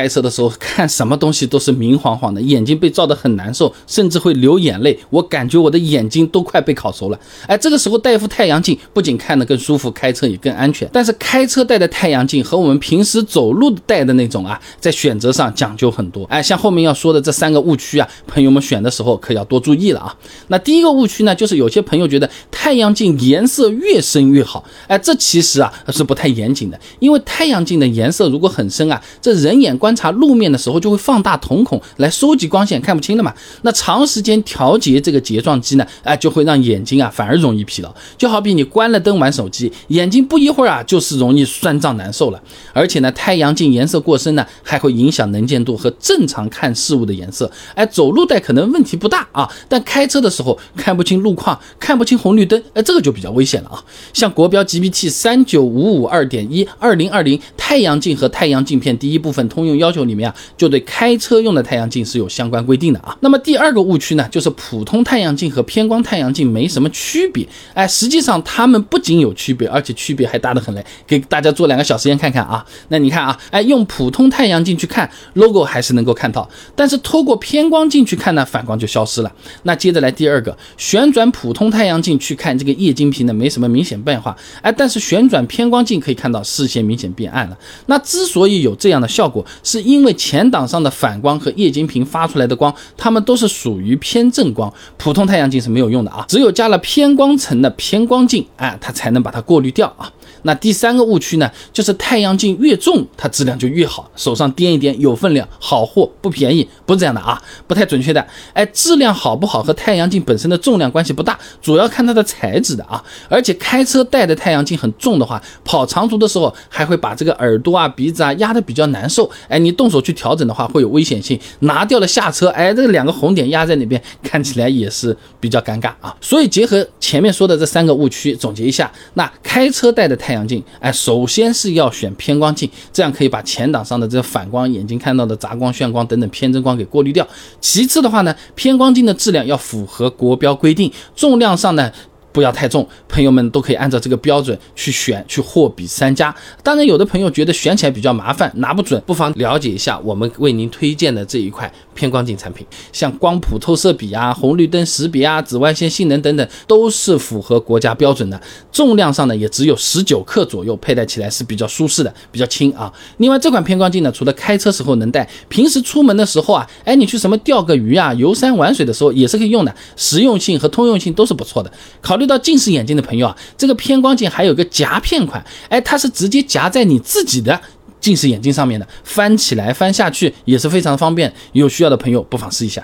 开车的时候看什么东西都是明晃晃的，眼睛被照得很难受，甚至会流眼泪。我感觉我的眼睛都快被烤熟了。哎，这个时候戴副太阳镜，不仅看得更舒服，开车也更安全。但是开车戴的太阳镜和我们平时走路戴的那种啊，在选择上讲究很多。哎，像后面要说的这三个误区啊，朋友们选的时候可要多注意了啊。那第一个误区呢，就是有些朋友觉得太阳镜颜色越深越好。哎，这其实啊是不太严谨的，因为太阳镜的颜色如果很深啊，这人眼观。观察路面的时候，就会放大瞳孔来收集光线，看不清了嘛。那长时间调节这个睫状肌呢，哎，就会让眼睛啊反而容易疲劳。就好比你关了灯玩手机，眼睛不一会儿啊就是容易酸胀难受了。而且呢，太阳镜颜色过深呢，还会影响能见度和正常看事物的颜色。哎，走路戴可能问题不大啊，但开车的时候看不清路况，看不清红绿灯，哎，这个就比较危险了啊。像国标 GPT 三九五五二点一二零二零太阳镜和太阳镜片第一部分通用。要求里面啊，就对开车用的太阳镜是有相关规定的啊。那么第二个误区呢，就是普通太阳镜和偏光太阳镜没什么区别。哎，实际上它们不仅有区别，而且区别还大得很嘞。给大家做两个小实验看看啊。那你看啊，哎，用普通太阳镜去看 logo 还是能够看到，但是透过偏光镜去看呢，反光就消失了。那接着来第二个，旋转普通太阳镜去看这个液晶屏呢，没什么明显变化。哎，但是旋转偏光镜可以看到视线明显变暗了。那之所以有这样的效果，是因为前挡上的反光和液晶屏发出来的光，它们都是属于偏正光，普通太阳镜是没有用的啊，只有加了偏光层的偏光镜，哎，它才能把它过滤掉啊。那第三个误区呢，就是太阳镜越重，它质量就越好，手上掂一掂有分量，好货不便宜，不是这样的啊，不太准确的。哎，质量好不好和太阳镜本身的重量关系不大，主要看它的材质的啊。而且开车戴的太阳镜很重的话，跑长途的时候还会把这个耳朵啊、鼻子啊压得比较难受。哎，你动手去调整的话会有危险性，拿掉了下车，哎，这两个红点压在那边，看起来也是比较尴尬啊。所以结合前面说的这三个误区，总结一下，那开车戴的太太阳镜，哎，首先是要选偏光镜，这样可以把前挡上的这个反光、眼睛看到的杂光、眩光等等偏振光给过滤掉。其次的话呢，偏光镜的质量要符合国标规定，重量上呢。不要太重，朋友们都可以按照这个标准去选，去货比三家。当然，有的朋友觉得选起来比较麻烦，拿不准，不妨了解一下我们为您推荐的这一块偏光镜产品，像光谱透射比啊、红绿灯识别啊、紫外线性能等等，都是符合国家标准的。重量上呢，也只有十九克左右，佩戴起来是比较舒适的，比较轻啊。另外，这款偏光镜呢，除了开车时候能戴，平时出门的时候啊，哎，你去什么钓个鱼啊、游山玩水的时候也是可以用的，实用性和通用性都是不错的。考。遇到近视眼镜的朋友啊，这个偏光镜还有个夹片款，哎，它是直接夹在你自己的近视眼镜上面的，翻起来翻下去也是非常方便。有需要的朋友不妨试一下。